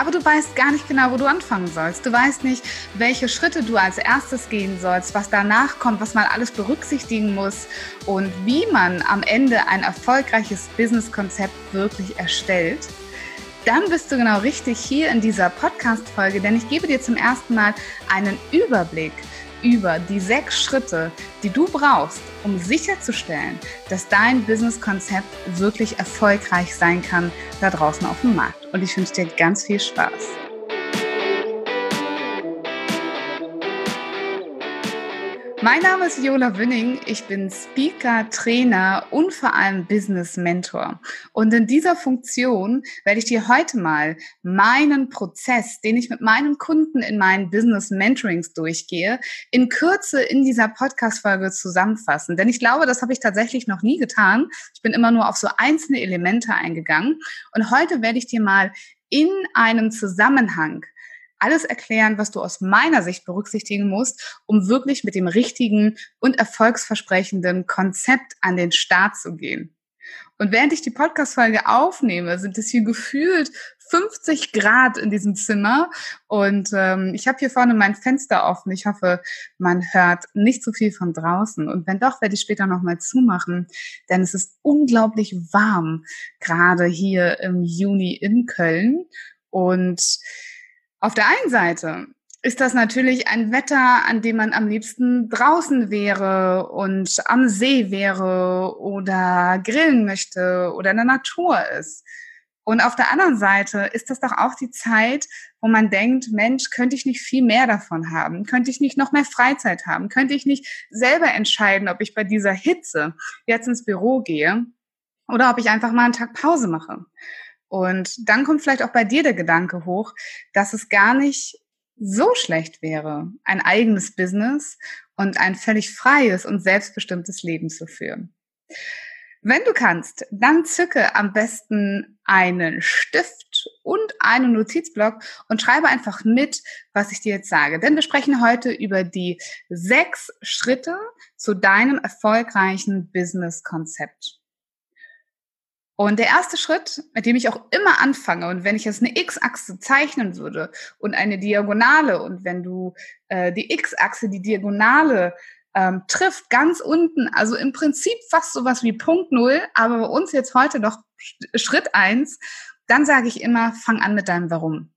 aber du weißt gar nicht genau, wo du anfangen sollst. Du weißt nicht, welche Schritte du als erstes gehen sollst, was danach kommt, was man alles berücksichtigen muss und wie man am Ende ein erfolgreiches Businesskonzept wirklich erstellt. Dann bist du genau richtig hier in dieser Podcast-Folge, denn ich gebe dir zum ersten Mal einen Überblick über die sechs Schritte, die du brauchst, um sicherzustellen, dass dein Businesskonzept wirklich erfolgreich sein kann da draußen auf dem Markt. Und ich wünsche dir ganz viel Spaß. Mein Name ist Jola Wünning. Ich bin Speaker, Trainer und vor allem Business Mentor. Und in dieser Funktion werde ich dir heute mal meinen Prozess, den ich mit meinen Kunden in meinen Business Mentorings durchgehe, in Kürze in dieser Podcast-Folge zusammenfassen. Denn ich glaube, das habe ich tatsächlich noch nie getan. Ich bin immer nur auf so einzelne Elemente eingegangen. Und heute werde ich dir mal in einem Zusammenhang alles erklären, was du aus meiner Sicht berücksichtigen musst, um wirklich mit dem richtigen und erfolgsversprechenden Konzept an den Start zu gehen. Und während ich die Podcast-Folge aufnehme, sind es hier gefühlt 50 Grad in diesem Zimmer. Und ähm, ich habe hier vorne mein Fenster offen. Ich hoffe, man hört nicht so viel von draußen. Und wenn doch, werde ich später nochmal zumachen. Denn es ist unglaublich warm, gerade hier im Juni in Köln. Und auf der einen Seite ist das natürlich ein Wetter, an dem man am liebsten draußen wäre und am See wäre oder grillen möchte oder in der Natur ist. Und auf der anderen Seite ist das doch auch die Zeit, wo man denkt, Mensch, könnte ich nicht viel mehr davon haben? Könnte ich nicht noch mehr Freizeit haben? Könnte ich nicht selber entscheiden, ob ich bei dieser Hitze jetzt ins Büro gehe oder ob ich einfach mal einen Tag Pause mache? Und dann kommt vielleicht auch bei dir der Gedanke hoch, dass es gar nicht so schlecht wäre, ein eigenes Business und ein völlig freies und selbstbestimmtes Leben zu führen. Wenn du kannst, dann zücke am besten einen Stift und einen Notizblock und schreibe einfach mit, was ich dir jetzt sage. Denn wir sprechen heute über die sechs Schritte zu deinem erfolgreichen Business-Konzept. Und der erste Schritt, mit dem ich auch immer anfange, und wenn ich jetzt eine X-Achse zeichnen würde und eine Diagonale, und wenn du äh, die X-Achse, die Diagonale ähm, trifft, ganz unten, also im Prinzip fast sowas wie Punkt Null, aber bei uns jetzt heute noch Schritt eins, dann sage ich immer, fang an mit deinem Warum.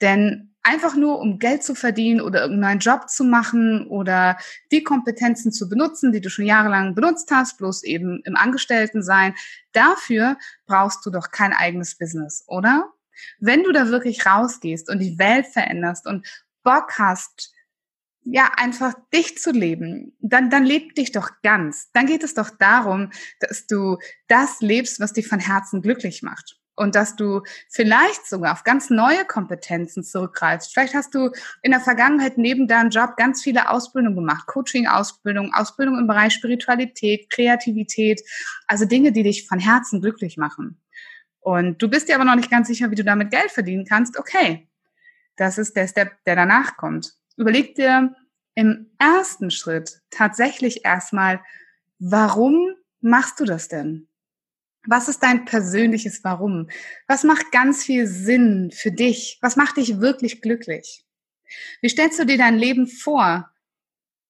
Denn einfach nur, um Geld zu verdienen oder irgendeinen Job zu machen oder die Kompetenzen zu benutzen, die du schon jahrelang benutzt hast, bloß eben im Angestelltensein. Dafür brauchst du doch kein eigenes Business, oder? Wenn du da wirklich rausgehst und die Welt veränderst und Bock hast, ja, einfach dich zu leben, dann, dann leb dich doch ganz. Dann geht es doch darum, dass du das lebst, was dich von Herzen glücklich macht und dass du vielleicht sogar auf ganz neue Kompetenzen zurückgreifst. Vielleicht hast du in der Vergangenheit neben deinem Job ganz viele Ausbildungen gemacht, Coaching-Ausbildung, Ausbildung im Bereich Spiritualität, Kreativität, also Dinge, die dich von Herzen glücklich machen. Und du bist dir aber noch nicht ganz sicher, wie du damit Geld verdienen kannst. Okay, das ist der Step, der danach kommt. Überleg dir im ersten Schritt tatsächlich erstmal, warum machst du das denn? Was ist dein persönliches Warum? Was macht ganz viel Sinn für dich? Was macht dich wirklich glücklich? Wie stellst du dir dein Leben vor?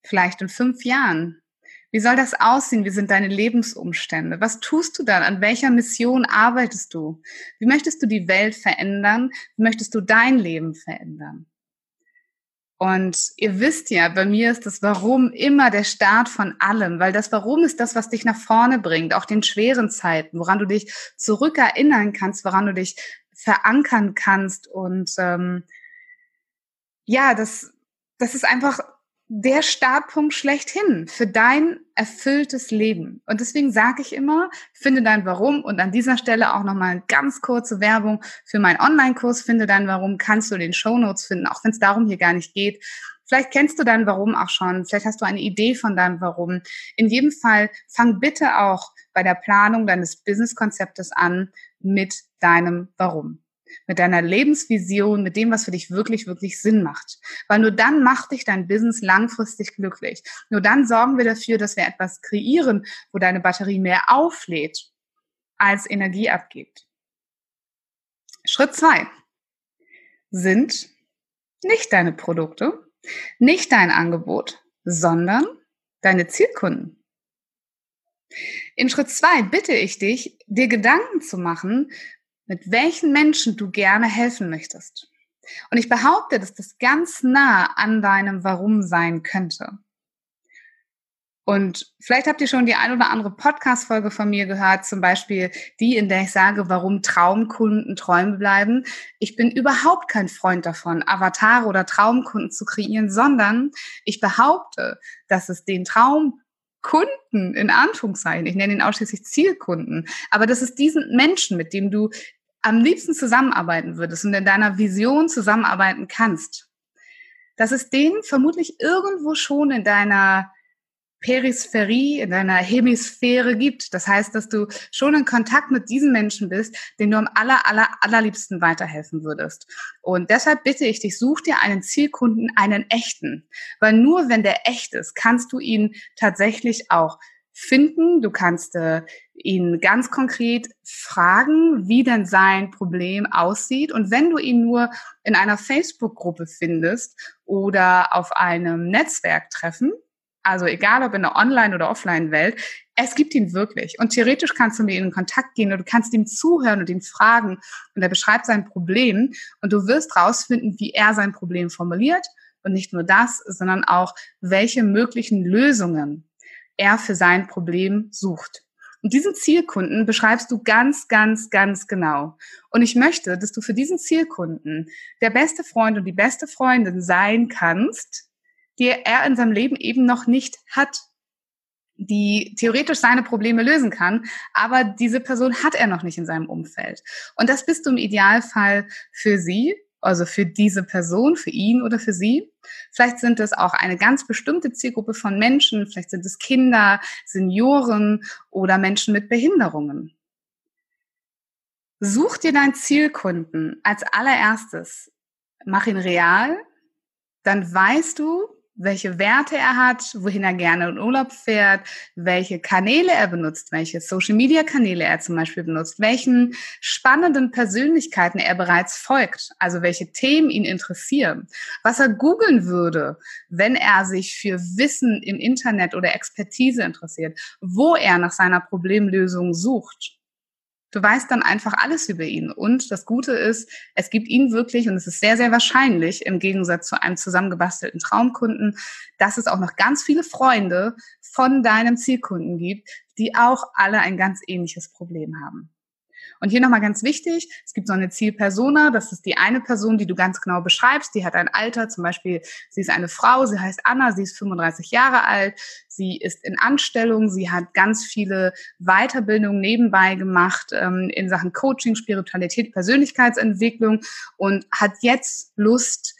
Vielleicht in fünf Jahren? Wie soll das aussehen? Wie sind deine Lebensumstände? Was tust du dann? An welcher Mission arbeitest du? Wie möchtest du die Welt verändern? Wie möchtest du dein Leben verändern? Und ihr wisst ja, bei mir ist das Warum immer der Start von allem, weil das Warum ist das, was dich nach vorne bringt, auch den schweren Zeiten, woran du dich zurückerinnern kannst, woran du dich verankern kannst. Und ähm, ja, das, das ist einfach der Startpunkt schlechthin für dein erfülltes Leben. Und deswegen sage ich immer, finde dein Warum und an dieser Stelle auch nochmal ganz kurze Werbung für meinen Online-Kurs, finde dein Warum, kannst du den Show Notes finden, auch wenn es darum hier gar nicht geht. Vielleicht kennst du dein Warum auch schon, vielleicht hast du eine Idee von deinem Warum. In jedem Fall fang bitte auch bei der Planung deines Business-Konzeptes an mit deinem Warum mit deiner Lebensvision, mit dem, was für dich wirklich, wirklich Sinn macht. Weil nur dann macht dich dein Business langfristig glücklich. Nur dann sorgen wir dafür, dass wir etwas kreieren, wo deine Batterie mehr auflädt, als Energie abgibt. Schritt zwei sind nicht deine Produkte, nicht dein Angebot, sondern deine Zielkunden. In Schritt zwei bitte ich dich, dir Gedanken zu machen, mit welchen Menschen du gerne helfen möchtest. Und ich behaupte, dass das ganz nah an deinem Warum sein könnte. Und vielleicht habt ihr schon die ein oder andere Podcast-Folge von mir gehört, zum Beispiel die, in der ich sage, warum Traumkunden Träume bleiben. Ich bin überhaupt kein Freund davon, Avatare oder Traumkunden zu kreieren, sondern ich behaupte, dass es den Traum Kunden in Anführungszeichen, ich nenne ihn ausschließlich Zielkunden, aber das ist diesen Menschen, mit dem du am liebsten zusammenarbeiten würdest und in deiner Vision zusammenarbeiten kannst, dass es den vermutlich irgendwo schon in deiner Perisphärie, in deiner Hemisphäre gibt. Das heißt, dass du schon in Kontakt mit diesen Menschen bist, denen du am aller, aller, allerliebsten weiterhelfen würdest. Und deshalb bitte ich dich, such dir einen Zielkunden, einen echten. Weil nur wenn der echt ist, kannst du ihn tatsächlich auch finden. Du kannst äh, ihn ganz konkret fragen, wie denn sein Problem aussieht. Und wenn du ihn nur in einer Facebook-Gruppe findest oder auf einem Netzwerktreffen, also egal ob in der Online- oder Offline-Welt, es gibt ihn wirklich. Und theoretisch kannst du mit ihm in Kontakt gehen und du kannst ihm zuhören und ihn fragen und er beschreibt sein Problem und du wirst rausfinden, wie er sein Problem formuliert. Und nicht nur das, sondern auch, welche möglichen Lösungen er für sein Problem sucht. Und diesen Zielkunden beschreibst du ganz, ganz, ganz genau. Und ich möchte, dass du für diesen Zielkunden der beste Freund und die beste Freundin sein kannst, die er in seinem Leben eben noch nicht hat, die theoretisch seine Probleme lösen kann, aber diese Person hat er noch nicht in seinem Umfeld. Und das bist du im Idealfall für sie also für diese Person, für ihn oder für sie. Vielleicht sind es auch eine ganz bestimmte Zielgruppe von Menschen, vielleicht sind es Kinder, Senioren oder Menschen mit Behinderungen. Such dir deinen Zielkunden als allererstes, mach ihn real, dann weißt du, welche Werte er hat, wohin er gerne in Urlaub fährt, welche Kanäle er benutzt, welche Social-Media-Kanäle er zum Beispiel benutzt, welchen spannenden Persönlichkeiten er bereits folgt, also welche Themen ihn interessieren, was er googeln würde, wenn er sich für Wissen im Internet oder Expertise interessiert, wo er nach seiner Problemlösung sucht. Du weißt dann einfach alles über ihn. Und das Gute ist, es gibt ihn wirklich, und es ist sehr, sehr wahrscheinlich, im Gegensatz zu einem zusammengebastelten Traumkunden, dass es auch noch ganz viele Freunde von deinem Zielkunden gibt, die auch alle ein ganz ähnliches Problem haben. Und hier nochmal ganz wichtig, es gibt so eine Zielpersona, das ist die eine Person, die du ganz genau beschreibst, die hat ein Alter, zum Beispiel, sie ist eine Frau, sie heißt Anna, sie ist 35 Jahre alt, sie ist in Anstellung, sie hat ganz viele Weiterbildungen nebenbei gemacht ähm, in Sachen Coaching, Spiritualität, Persönlichkeitsentwicklung und hat jetzt Lust,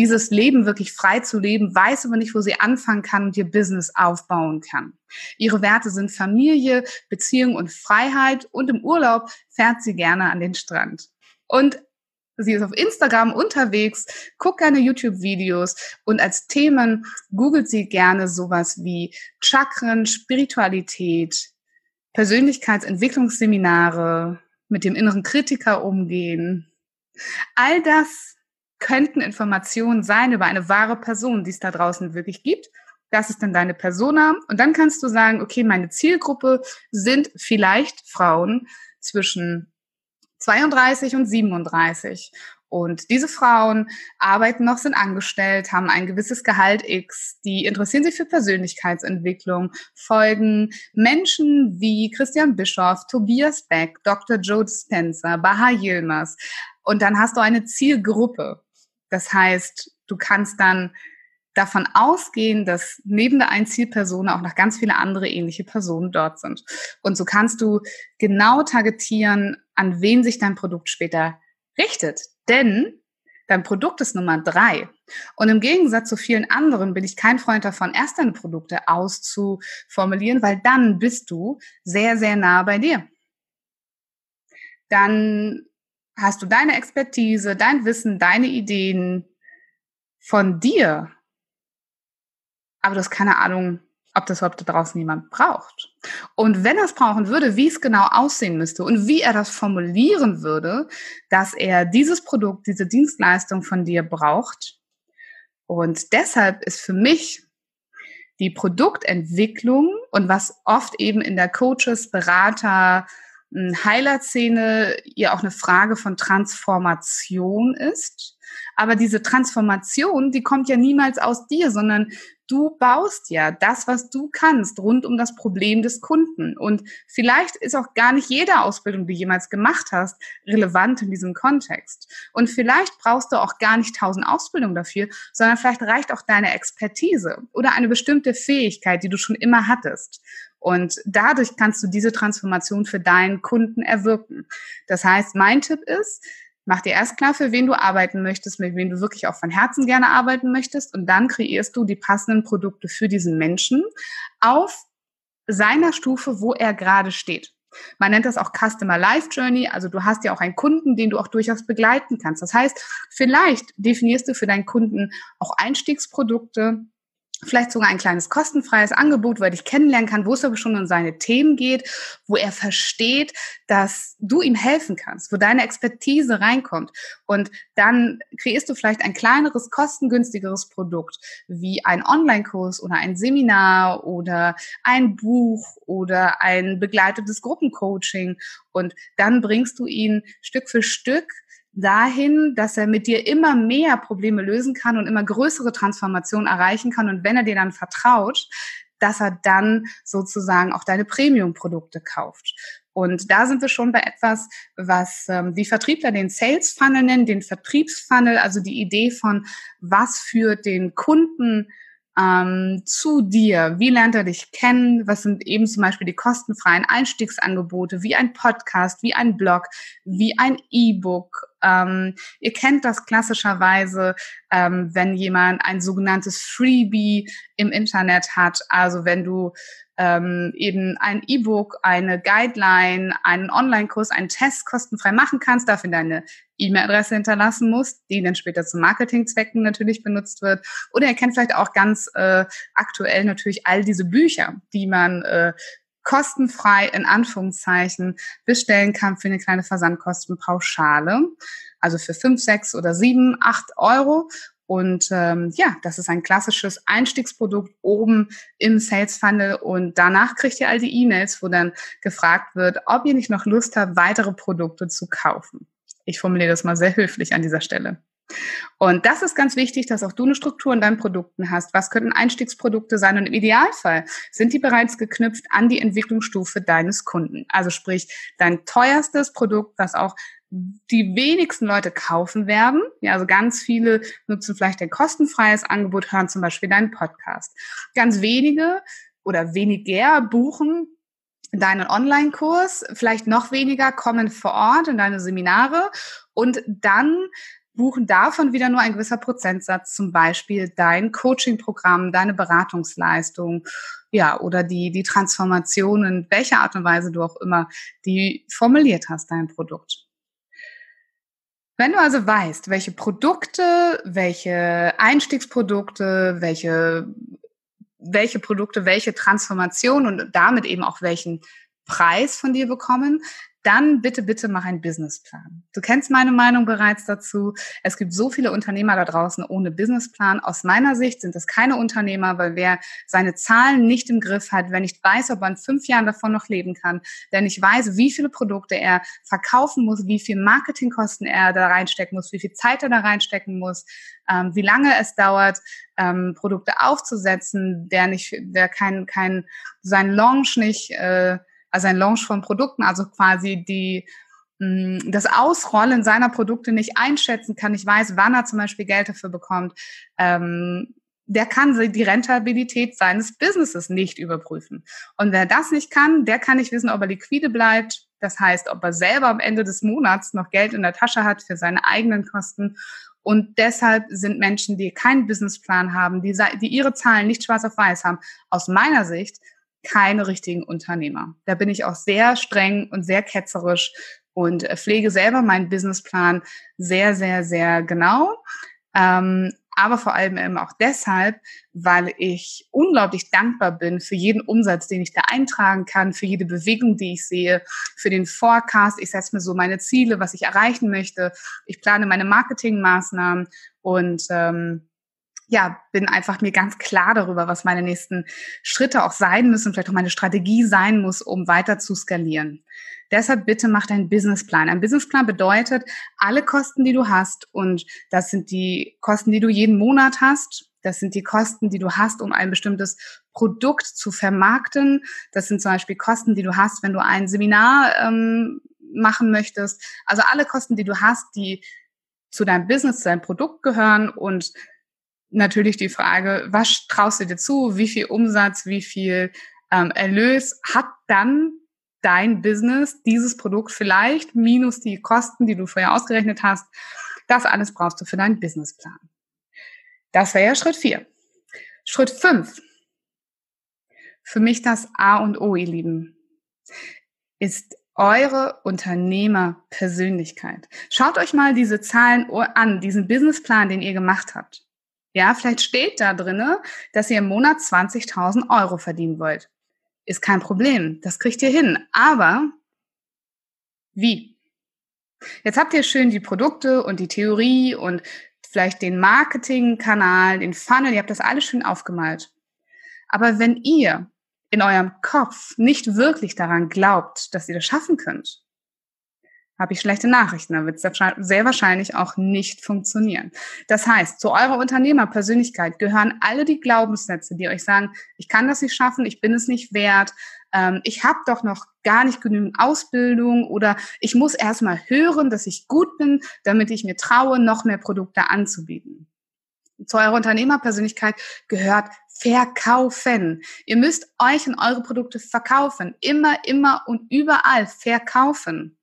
dieses Leben wirklich frei zu leben, weiß aber nicht, wo sie anfangen kann und ihr Business aufbauen kann. Ihre Werte sind Familie, Beziehung und Freiheit und im Urlaub fährt sie gerne an den Strand. Und sie ist auf Instagram unterwegs, guckt gerne YouTube-Videos und als Themen googelt sie gerne sowas wie Chakren, Spiritualität, Persönlichkeitsentwicklungsseminare, mit dem inneren Kritiker umgehen. All das könnten Informationen sein über eine wahre Person, die es da draußen wirklich gibt. Das ist dann deine Persona. Und dann kannst du sagen, okay, meine Zielgruppe sind vielleicht Frauen zwischen 32 und 37. Und diese Frauen arbeiten noch, sind angestellt, haben ein gewisses Gehalt X, die interessieren sich für Persönlichkeitsentwicklung, folgen Menschen wie Christian Bischoff, Tobias Beck, Dr. Joe Spencer, Baha Yilmaz. Und dann hast du eine Zielgruppe. Das heißt, du kannst dann davon ausgehen, dass neben der einen Zielperson auch noch ganz viele andere ähnliche Personen dort sind. Und so kannst du genau targetieren, an wen sich dein Produkt später richtet. Denn dein Produkt ist Nummer drei. Und im Gegensatz zu vielen anderen bin ich kein Freund davon, erst deine Produkte auszuformulieren, weil dann bist du sehr, sehr nah bei dir. Dann hast du deine Expertise, dein Wissen, deine Ideen von dir. Aber du hast keine Ahnung, ob das überhaupt da draußen jemand braucht. Und wenn er es brauchen würde, wie es genau aussehen müsste und wie er das formulieren würde, dass er dieses Produkt, diese Dienstleistung von dir braucht. Und deshalb ist für mich die Produktentwicklung und was oft eben in der Coaches, Berater, Heilerszene ja auch eine Frage von Transformation ist. Aber diese Transformation, die kommt ja niemals aus dir, sondern du baust ja das, was du kannst, rund um das Problem des Kunden. Und vielleicht ist auch gar nicht jede Ausbildung, die du jemals gemacht hast, relevant in diesem Kontext. Und vielleicht brauchst du auch gar nicht tausend Ausbildungen dafür, sondern vielleicht reicht auch deine Expertise oder eine bestimmte Fähigkeit, die du schon immer hattest. Und dadurch kannst du diese Transformation für deinen Kunden erwirken. Das heißt, mein Tipp ist, Mach dir erst klar, für wen du arbeiten möchtest, mit wem du wirklich auch von Herzen gerne arbeiten möchtest. Und dann kreierst du die passenden Produkte für diesen Menschen auf seiner Stufe, wo er gerade steht. Man nennt das auch Customer Life Journey. Also du hast ja auch einen Kunden, den du auch durchaus begleiten kannst. Das heißt, vielleicht definierst du für deinen Kunden auch Einstiegsprodukte, vielleicht sogar ein kleines kostenfreies Angebot, weil ich kennenlernen kann, wo es aber schon um seine Themen geht, wo er versteht, dass du ihm helfen kannst, wo deine Expertise reinkommt. Und dann kreierst du vielleicht ein kleineres, kostengünstigeres Produkt, wie ein Online-Kurs oder ein Seminar oder ein Buch oder ein begleitetes Gruppencoaching. Und dann bringst du ihn Stück für Stück dahin, dass er mit dir immer mehr Probleme lösen kann und immer größere Transformationen erreichen kann. Und wenn er dir dann vertraut, dass er dann sozusagen auch deine Premium-Produkte kauft. Und da sind wir schon bei etwas, was ähm, die Vertriebler den Sales Funnel nennen, den Vertriebsfunnel, also die Idee von, was führt den Kunden ähm, zu dir? Wie lernt er dich kennen? Was sind eben zum Beispiel die kostenfreien Einstiegsangebote, wie ein Podcast, wie ein Blog, wie ein E-Book? Ähm, ihr kennt das klassischerweise, ähm, wenn jemand ein sogenanntes Freebie im Internet hat. Also wenn du ähm, eben ein E-Book, eine Guideline, einen Online-Kurs, einen Test kostenfrei machen kannst, dafür deine E-Mail-Adresse hinterlassen musst, die dann später zu Marketingzwecken natürlich benutzt wird. Oder ihr kennt vielleicht auch ganz äh, aktuell natürlich all diese Bücher, die man äh, kostenfrei in Anführungszeichen bestellen kann für eine kleine Versandkostenpauschale. Also für fünf, sechs oder sieben, acht Euro. Und ähm, ja, das ist ein klassisches Einstiegsprodukt oben im Sales Funnel und danach kriegt ihr all die E-Mails, wo dann gefragt wird, ob ihr nicht noch Lust habt, weitere Produkte zu kaufen. Ich formuliere das mal sehr höflich an dieser Stelle. Und das ist ganz wichtig, dass auch du eine Struktur in deinen Produkten hast. Was könnten Einstiegsprodukte sein? Und im Idealfall sind die bereits geknüpft an die Entwicklungsstufe deines Kunden. Also sprich, dein teuerstes Produkt, was auch die wenigsten Leute kaufen werden. Ja, also ganz viele nutzen vielleicht ein kostenfreies Angebot, hören zum Beispiel deinen Podcast. Ganz wenige oder weniger buchen deinen Online-Kurs, vielleicht noch weniger kommen vor Ort in deine Seminare und dann buchen davon wieder nur ein gewisser Prozentsatz, zum Beispiel dein Coaching-Programm, deine Beratungsleistung, ja, oder die, die Transformation in welcher Art und Weise du auch immer die formuliert hast, dein Produkt. Wenn du also weißt, welche Produkte, welche Einstiegsprodukte, welche, welche Produkte, welche Transformation und damit eben auch welchen Preis von dir bekommen, dann bitte, bitte mach einen Businessplan. Du kennst meine Meinung bereits dazu. Es gibt so viele Unternehmer da draußen ohne Businessplan. Aus meiner Sicht sind es keine Unternehmer, weil wer seine Zahlen nicht im Griff hat, wer nicht weiß, ob er in fünf Jahren davon noch leben kann, der nicht weiß, wie viele Produkte er verkaufen muss, wie viel Marketingkosten er da reinstecken muss, wie viel Zeit er da reinstecken muss, ähm, wie lange es dauert, ähm, Produkte aufzusetzen, der nicht, der kein, kein, sein Launch nicht, äh, also ein Launch von Produkten, also quasi die mm, das Ausrollen seiner Produkte nicht einschätzen kann, nicht weiß, wann er zum Beispiel Geld dafür bekommt, ähm, der kann die Rentabilität seines Businesses nicht überprüfen. Und wer das nicht kann, der kann nicht wissen, ob er liquide bleibt. Das heißt, ob er selber am Ende des Monats noch Geld in der Tasche hat für seine eigenen Kosten. Und deshalb sind Menschen, die keinen Businessplan haben, die, die ihre Zahlen nicht schwarz auf weiß haben, aus meiner Sicht keine richtigen Unternehmer. Da bin ich auch sehr streng und sehr ketzerisch und pflege selber meinen Businessplan sehr, sehr, sehr genau. Ähm, aber vor allem eben auch deshalb, weil ich unglaublich dankbar bin für jeden Umsatz, den ich da eintragen kann, für jede Bewegung, die ich sehe, für den Forecast. Ich setze mir so meine Ziele, was ich erreichen möchte. Ich plane meine Marketingmaßnahmen und ähm, ja, bin einfach mir ganz klar darüber, was meine nächsten Schritte auch sein müssen, vielleicht auch meine Strategie sein muss, um weiter zu skalieren. Deshalb bitte mach deinen Businessplan. Ein Businessplan bedeutet alle Kosten, die du hast und das sind die Kosten, die du jeden Monat hast. Das sind die Kosten, die du hast, um ein bestimmtes Produkt zu vermarkten. Das sind zum Beispiel Kosten, die du hast, wenn du ein Seminar ähm, machen möchtest. Also alle Kosten, die du hast, die zu deinem Business, zu deinem Produkt gehören und natürlich die Frage, was traust du dir zu, wie viel Umsatz, wie viel ähm, Erlös hat dann dein Business, dieses Produkt vielleicht minus die Kosten, die du vorher ausgerechnet hast. Das alles brauchst du für deinen Businessplan. Das wäre ja Schritt vier. Schritt fünf. Für mich das A und O, ihr Lieben, ist eure Unternehmerpersönlichkeit. Schaut euch mal diese Zahlen an, diesen Businessplan, den ihr gemacht habt. Ja, vielleicht steht da drinne, dass ihr im Monat 20.000 Euro verdienen wollt. Ist kein Problem. Das kriegt ihr hin. Aber wie? Jetzt habt ihr schön die Produkte und die Theorie und vielleicht den Marketingkanal, den Funnel. Ihr habt das alles schön aufgemalt. Aber wenn ihr in eurem Kopf nicht wirklich daran glaubt, dass ihr das schaffen könnt, habe ich schlechte Nachrichten. Da wird es sehr wahrscheinlich auch nicht funktionieren. Das heißt, zu eurer Unternehmerpersönlichkeit gehören alle die Glaubenssätze, die euch sagen, ich kann das nicht schaffen, ich bin es nicht wert, ähm, ich habe doch noch gar nicht genügend Ausbildung oder ich muss erstmal hören, dass ich gut bin, damit ich mir traue, noch mehr Produkte anzubieten. Zu eurer Unternehmerpersönlichkeit gehört verkaufen. Ihr müsst euch und eure Produkte verkaufen. Immer, immer und überall verkaufen.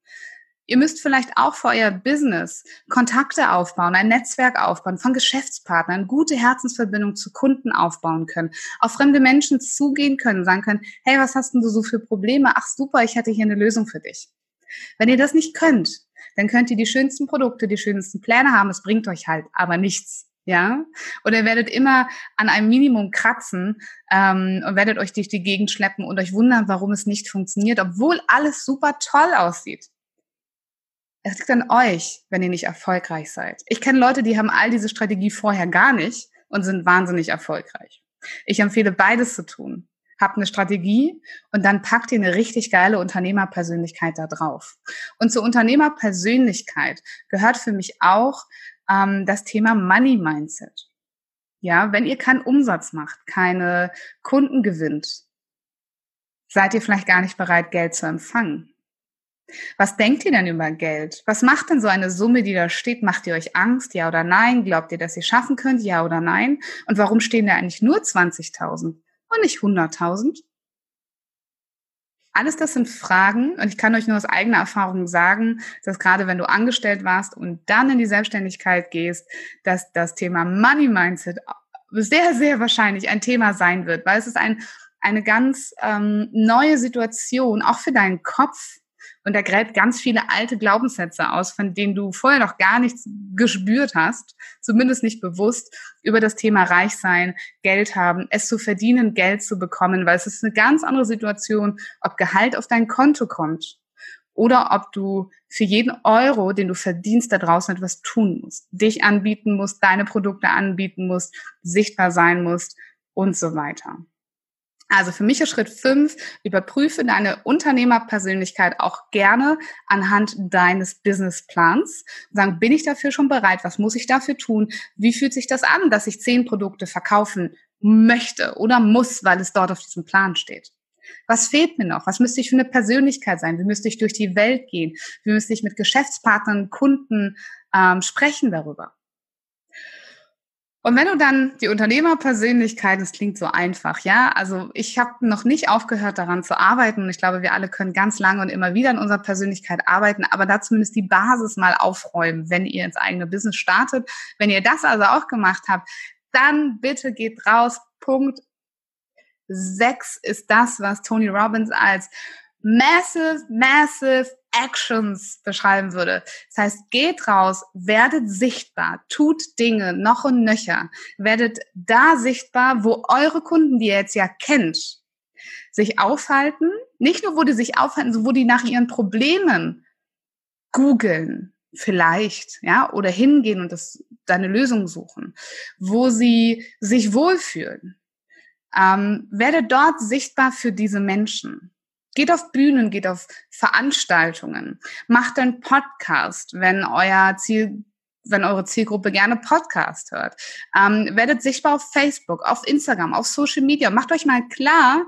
Ihr müsst vielleicht auch für euer Business Kontakte aufbauen, ein Netzwerk aufbauen, von Geschäftspartnern, gute Herzensverbindungen zu Kunden aufbauen können, auf fremde Menschen zugehen können, sagen können, hey, was hast denn du so für Probleme? Ach super, ich hätte hier eine Lösung für dich. Wenn ihr das nicht könnt, dann könnt ihr die schönsten Produkte, die schönsten Pläne haben, es bringt euch halt aber nichts. Ja, oder ihr werdet immer an einem Minimum kratzen ähm, und werdet euch durch die Gegend schleppen und euch wundern, warum es nicht funktioniert, obwohl alles super toll aussieht. Es liegt an euch, wenn ihr nicht erfolgreich seid. Ich kenne Leute, die haben all diese Strategie vorher gar nicht und sind wahnsinnig erfolgreich. Ich empfehle beides zu tun. Habt eine Strategie und dann packt ihr eine richtig geile Unternehmerpersönlichkeit da drauf. Und zur Unternehmerpersönlichkeit gehört für mich auch ähm, das Thema Money Mindset. Ja, wenn ihr keinen Umsatz macht, keine Kunden gewinnt, seid ihr vielleicht gar nicht bereit, Geld zu empfangen. Was denkt ihr denn über Geld? Was macht denn so eine Summe, die da steht? Macht ihr euch Angst? Ja oder nein? Glaubt ihr, dass ihr schaffen könnt? Ja oder nein? Und warum stehen da eigentlich nur 20.000 und nicht 100.000? Alles das sind Fragen und ich kann euch nur aus eigener Erfahrung sagen, dass gerade wenn du angestellt warst und dann in die Selbstständigkeit gehst, dass das Thema Money Mindset sehr, sehr wahrscheinlich ein Thema sein wird, weil es ist ein, eine ganz ähm, neue Situation, auch für deinen Kopf, und er gräbt ganz viele alte Glaubenssätze aus, von denen du vorher noch gar nichts gespürt hast, zumindest nicht bewusst, über das Thema Reich sein, Geld haben, es zu verdienen, Geld zu bekommen, weil es ist eine ganz andere Situation, ob Gehalt auf dein Konto kommt oder ob du für jeden Euro, den du verdienst, da draußen etwas tun musst, dich anbieten musst, deine Produkte anbieten musst, sichtbar sein musst und so weiter. Also für mich ist Schritt fünf, überprüfe deine Unternehmerpersönlichkeit auch gerne anhand deines Businessplans. Sagen, bin ich dafür schon bereit? Was muss ich dafür tun? Wie fühlt sich das an, dass ich zehn Produkte verkaufen möchte oder muss, weil es dort auf diesem Plan steht? Was fehlt mir noch? Was müsste ich für eine Persönlichkeit sein? Wie müsste ich durch die Welt gehen? Wie müsste ich mit Geschäftspartnern, Kunden ähm, sprechen darüber? Und wenn du dann die Unternehmerpersönlichkeit, das klingt so einfach, ja, also ich habe noch nicht aufgehört daran zu arbeiten und ich glaube, wir alle können ganz lange und immer wieder an unserer Persönlichkeit arbeiten, aber da zumindest die Basis mal aufräumen, wenn ihr ins eigene Business startet. Wenn ihr das also auch gemacht habt, dann bitte geht raus. Punkt sechs ist das, was Tony Robbins als massive, massive Actions beschreiben würde. Das heißt, geht raus, werdet sichtbar, tut Dinge noch und nöcher, werdet da sichtbar, wo eure Kunden, die ihr jetzt ja kennt, sich aufhalten. Nicht nur, wo die sich aufhalten, sondern wo die nach ihren Problemen googeln, vielleicht, ja, oder hingehen und das, deine Lösung suchen, wo sie sich wohlfühlen. Ähm, werde dort sichtbar für diese Menschen. Geht auf Bühnen, geht auf Veranstaltungen, macht einen Podcast, wenn euer Ziel wenn eure Zielgruppe gerne Podcast hört. Ähm, werdet sichtbar auf Facebook, auf Instagram, auf Social Media. Macht euch mal klar,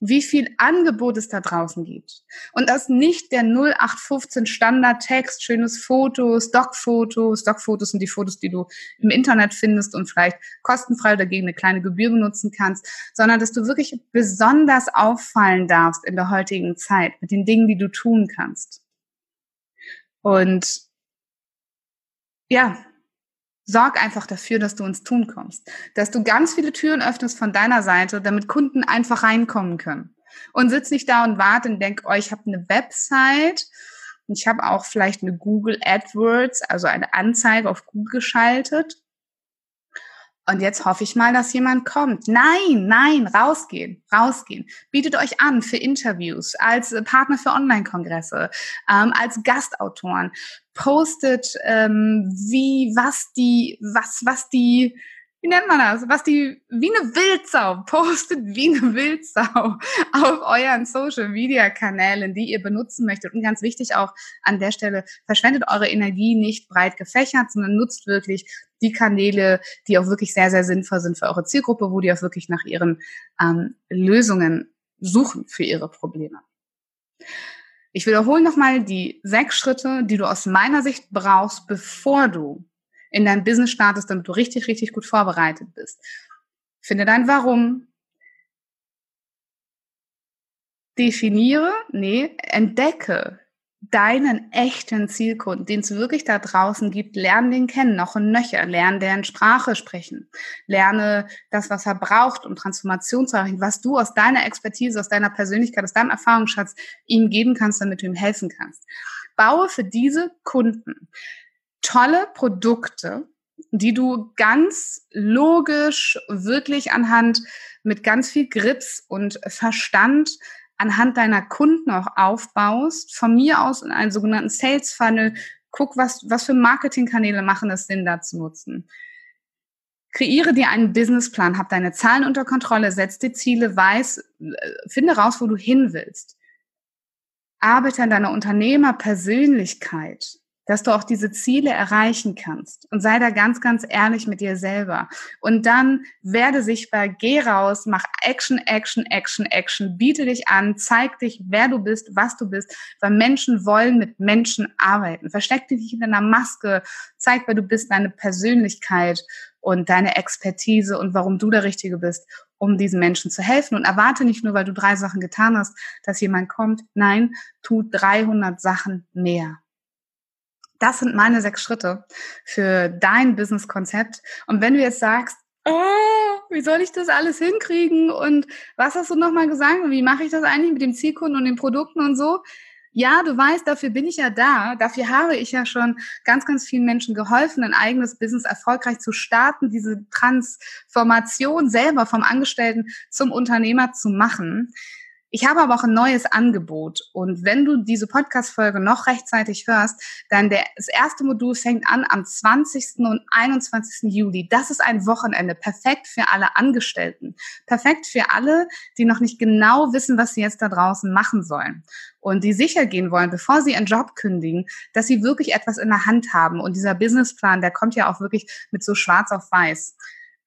wie viel Angebot es da draußen gibt. Und das nicht der 0815 Standardtext, schönes Foto, Stockfotos. Stockfotos sind die Fotos, die du im Internet findest und vielleicht kostenfrei dagegen eine kleine Gebühr benutzen kannst, sondern dass du wirklich besonders auffallen darfst in der heutigen Zeit mit den Dingen, die du tun kannst. Und ja, sorg einfach dafür, dass du ins Tun kommst. Dass du ganz viele Türen öffnest von deiner Seite, damit Kunden einfach reinkommen können. Und sitz nicht da und warte und denk, oh, ich habe eine Website und ich habe auch vielleicht eine Google AdWords, also eine Anzeige auf Google geschaltet. Und jetzt hoffe ich mal, dass jemand kommt. Nein, nein, rausgehen, rausgehen. Bietet euch an für Interviews, als Partner für Online-Kongresse, ähm, als Gastautoren. Postet, ähm, wie, was die, was, was die, wie nennt man das? Was die, wie eine Wildsau, postet wie eine Wildsau auf euren Social Media Kanälen, die ihr benutzen möchtet. Und ganz wichtig auch an der Stelle, verschwendet eure Energie nicht breit gefächert, sondern nutzt wirklich die Kanäle, die auch wirklich sehr, sehr sinnvoll sind für eure Zielgruppe, wo die auch wirklich nach ihren ähm, Lösungen suchen für ihre Probleme. Ich wiederhole nochmal die sechs Schritte, die du aus meiner Sicht brauchst, bevor du in dein Business startest, damit du richtig, richtig gut vorbereitet bist. Finde dein Warum. Definiere, nee, entdecke deinen echten Zielkunden, den es wirklich da draußen gibt, lerne den kennen, noch und nöcher, lerne deren Sprache sprechen, lerne das, was er braucht, um Transformation zu erreichen, was du aus deiner Expertise, aus deiner Persönlichkeit, aus deinem Erfahrungsschatz ihm geben kannst, damit du ihm helfen kannst. Baue für diese Kunden tolle Produkte, die du ganz logisch, wirklich anhand mit ganz viel Grips und Verstand anhand deiner Kunden auch aufbaust, von mir aus in einen sogenannten Sales Funnel, guck, was, was für Marketingkanäle machen es Sinn, da zu nutzen. Kreiere dir einen Businessplan, hab deine Zahlen unter Kontrolle, setz dir Ziele, weiß, äh, finde raus, wo du hin willst. Arbeite an deiner Unternehmerpersönlichkeit dass du auch diese Ziele erreichen kannst. Und sei da ganz, ganz ehrlich mit dir selber. Und dann werde sichtbar, geh raus, mach Action, Action, Action, Action, biete dich an, zeig dich, wer du bist, was du bist, weil Menschen wollen mit Menschen arbeiten. Versteck dich nicht in einer Maske, zeig, wer du bist, deine Persönlichkeit und deine Expertise und warum du der Richtige bist, um diesen Menschen zu helfen. Und erwarte nicht nur, weil du drei Sachen getan hast, dass jemand kommt. Nein, tu 300 Sachen mehr. Das sind meine sechs Schritte für dein Business-Konzept. Und wenn du jetzt sagst, oh, wie soll ich das alles hinkriegen? Und was hast du nochmal gesagt? Wie mache ich das eigentlich mit dem Zielkunden und den Produkten und so? Ja, du weißt, dafür bin ich ja da. Dafür habe ich ja schon ganz, ganz vielen Menschen geholfen, ein eigenes Business erfolgreich zu starten, diese Transformation selber vom Angestellten zum Unternehmer zu machen. Ich habe aber auch ein neues Angebot. Und wenn du diese Podcast-Folge noch rechtzeitig hörst, dann der, das erste Modul fängt an am 20. und 21. Juli. Das ist ein Wochenende. Perfekt für alle Angestellten. Perfekt für alle, die noch nicht genau wissen, was sie jetzt da draußen machen sollen. Und die sicher gehen wollen, bevor sie ihren Job kündigen, dass sie wirklich etwas in der Hand haben. Und dieser Businessplan, der kommt ja auch wirklich mit so schwarz auf weiß.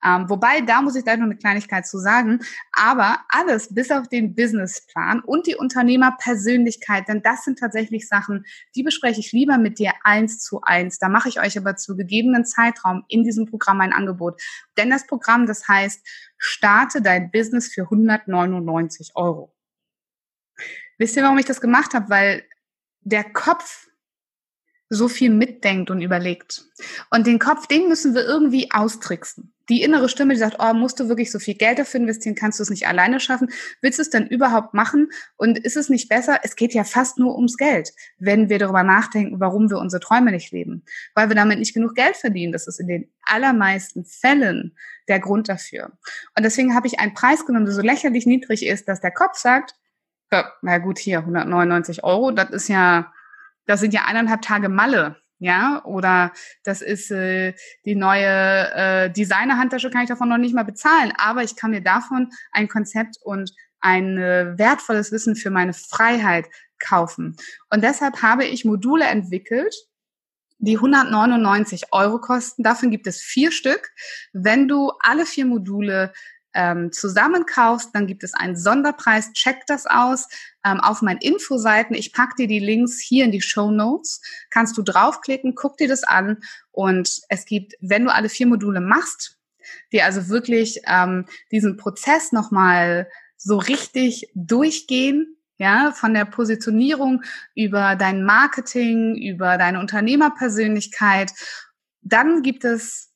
Ähm, wobei, da muss ich gleich noch eine Kleinigkeit zu sagen. Aber alles bis auf den Businessplan und die Unternehmerpersönlichkeit, denn das sind tatsächlich Sachen, die bespreche ich lieber mit dir eins zu eins. Da mache ich euch aber zu gegebenen Zeitraum in diesem Programm ein Angebot. Denn das Programm, das heißt, starte dein Business für 199 Euro. Wisst ihr, warum ich das gemacht habe? Weil der Kopf so viel mitdenkt und überlegt. Und den Kopf, den müssen wir irgendwie austricksen. Die innere Stimme, die sagt, oh, musst du wirklich so viel Geld dafür investieren, kannst du es nicht alleine schaffen? Willst du es dann überhaupt machen? Und ist es nicht besser? Es geht ja fast nur ums Geld, wenn wir darüber nachdenken, warum wir unsere Träume nicht leben. Weil wir damit nicht genug Geld verdienen. Das ist in den allermeisten Fällen der Grund dafür. Und deswegen habe ich einen Preis genommen, der so lächerlich niedrig ist, dass der Kopf sagt, na gut, hier 199 Euro, das ist ja das sind ja eineinhalb Tage Malle, ja, oder das ist äh, die neue äh, Designer-Handtasche, kann ich davon noch nicht mal bezahlen, aber ich kann mir davon ein Konzept und ein äh, wertvolles Wissen für meine Freiheit kaufen. Und deshalb habe ich Module entwickelt, die 199 Euro kosten. Davon gibt es vier Stück. Wenn du alle vier Module ähm, zusammenkaufst, dann gibt es einen Sonderpreis. Check das aus ähm, auf meinen Infoseiten. Ich pack dir die Links hier in die Show Notes. Kannst du draufklicken, guck dir das an. Und es gibt, wenn du alle vier Module machst, dir also wirklich ähm, diesen Prozess nochmal so richtig durchgehen, ja, von der Positionierung über dein Marketing, über deine Unternehmerpersönlichkeit. Dann gibt es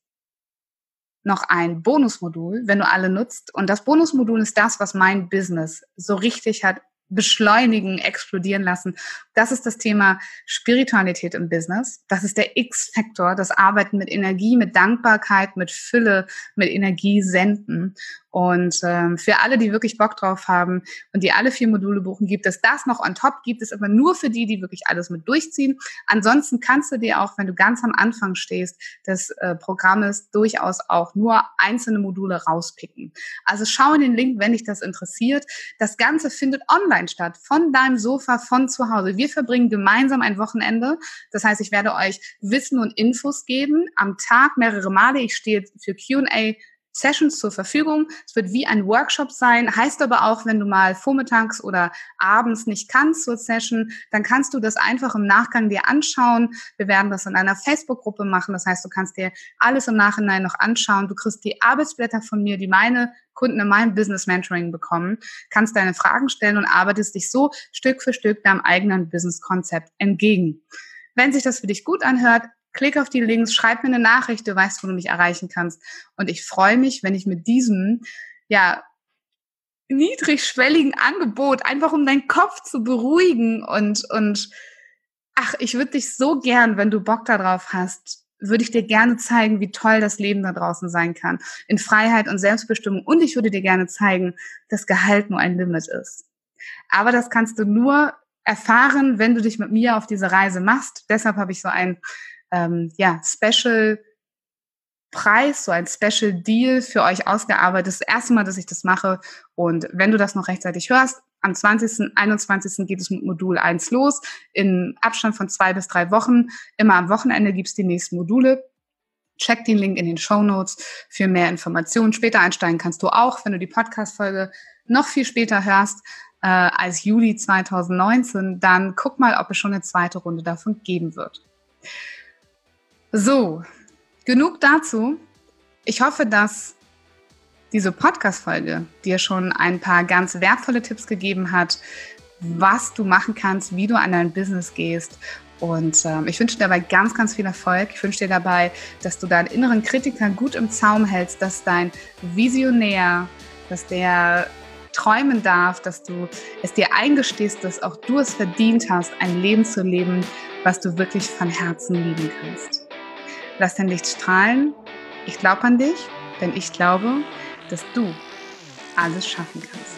noch ein Bonusmodul, wenn du alle nutzt. Und das Bonusmodul ist das, was mein Business so richtig hat beschleunigen, explodieren lassen. Das ist das Thema Spiritualität im Business. Das ist der X-Faktor, das Arbeiten mit Energie, mit Dankbarkeit, mit Fülle, mit Energie senden. Und ähm, für alle, die wirklich Bock drauf haben und die alle vier Module buchen, gibt es das noch on top, gibt es aber nur für die, die wirklich alles mit durchziehen. Ansonsten kannst du dir auch, wenn du ganz am Anfang stehst des äh, Programmes, durchaus auch nur einzelne Module rauspicken. Also schau in den Link, wenn dich das interessiert. Das Ganze findet online statt, von deinem Sofa, von zu Hause. Wir verbringen gemeinsam ein Wochenende. Das heißt, ich werde euch Wissen und Infos geben am Tag mehrere Male. Ich stehe für Q&A Sessions zur Verfügung. Es wird wie ein Workshop sein, heißt aber auch, wenn du mal vormittags oder abends nicht kannst zur Session, dann kannst du das einfach im Nachgang dir anschauen. Wir werden das in einer Facebook-Gruppe machen. Das heißt, du kannst dir alles im Nachhinein noch anschauen. Du kriegst die Arbeitsblätter von mir, die meine Kunden in meinem Business Mentoring bekommen, kannst deine Fragen stellen und arbeitest dich so Stück für Stück deinem eigenen Business-Konzept entgegen. Wenn sich das für dich gut anhört, Klick auf die Links, schreib mir eine Nachricht, du weißt, wo du mich erreichen kannst. Und ich freue mich, wenn ich mit diesem, ja, niedrigschwelligen Angebot, einfach um deinen Kopf zu beruhigen und, und, ach, ich würde dich so gern, wenn du Bock darauf hast, würde ich dir gerne zeigen, wie toll das Leben da draußen sein kann. In Freiheit und Selbstbestimmung. Und ich würde dir gerne zeigen, dass Gehalt nur ein Limit ist. Aber das kannst du nur erfahren, wenn du dich mit mir auf diese Reise machst. Deshalb habe ich so ein ähm, ja, Special Preis, so ein Special Deal für euch ausgearbeitet. Das, erste Mal, dass ich das mache. Und wenn du das noch rechtzeitig hörst, am 20., 21. geht es mit Modul 1 los. In Abstand von zwei bis drei Wochen. Immer am Wochenende gibt es die nächsten Module. Check den Link in den Show Notes für mehr Informationen. Später einsteigen kannst du auch, wenn du die Podcast-Folge noch viel später hörst äh, als Juli 2019. Dann guck mal, ob es schon eine zweite Runde davon geben wird. So, genug dazu. Ich hoffe, dass diese Podcast-Folge dir schon ein paar ganz wertvolle Tipps gegeben hat, was du machen kannst, wie du an dein Business gehst. Und ähm, ich wünsche dir dabei ganz, ganz viel Erfolg. Ich wünsche dir dabei, dass du deinen inneren Kritiker gut im Zaum hältst, dass dein Visionär, dass der träumen darf, dass du es dir eingestehst, dass auch du es verdient hast, ein Leben zu leben, was du wirklich von Herzen lieben kannst. Lass dein Licht strahlen. Ich glaube an dich, denn ich glaube, dass du alles schaffen kannst.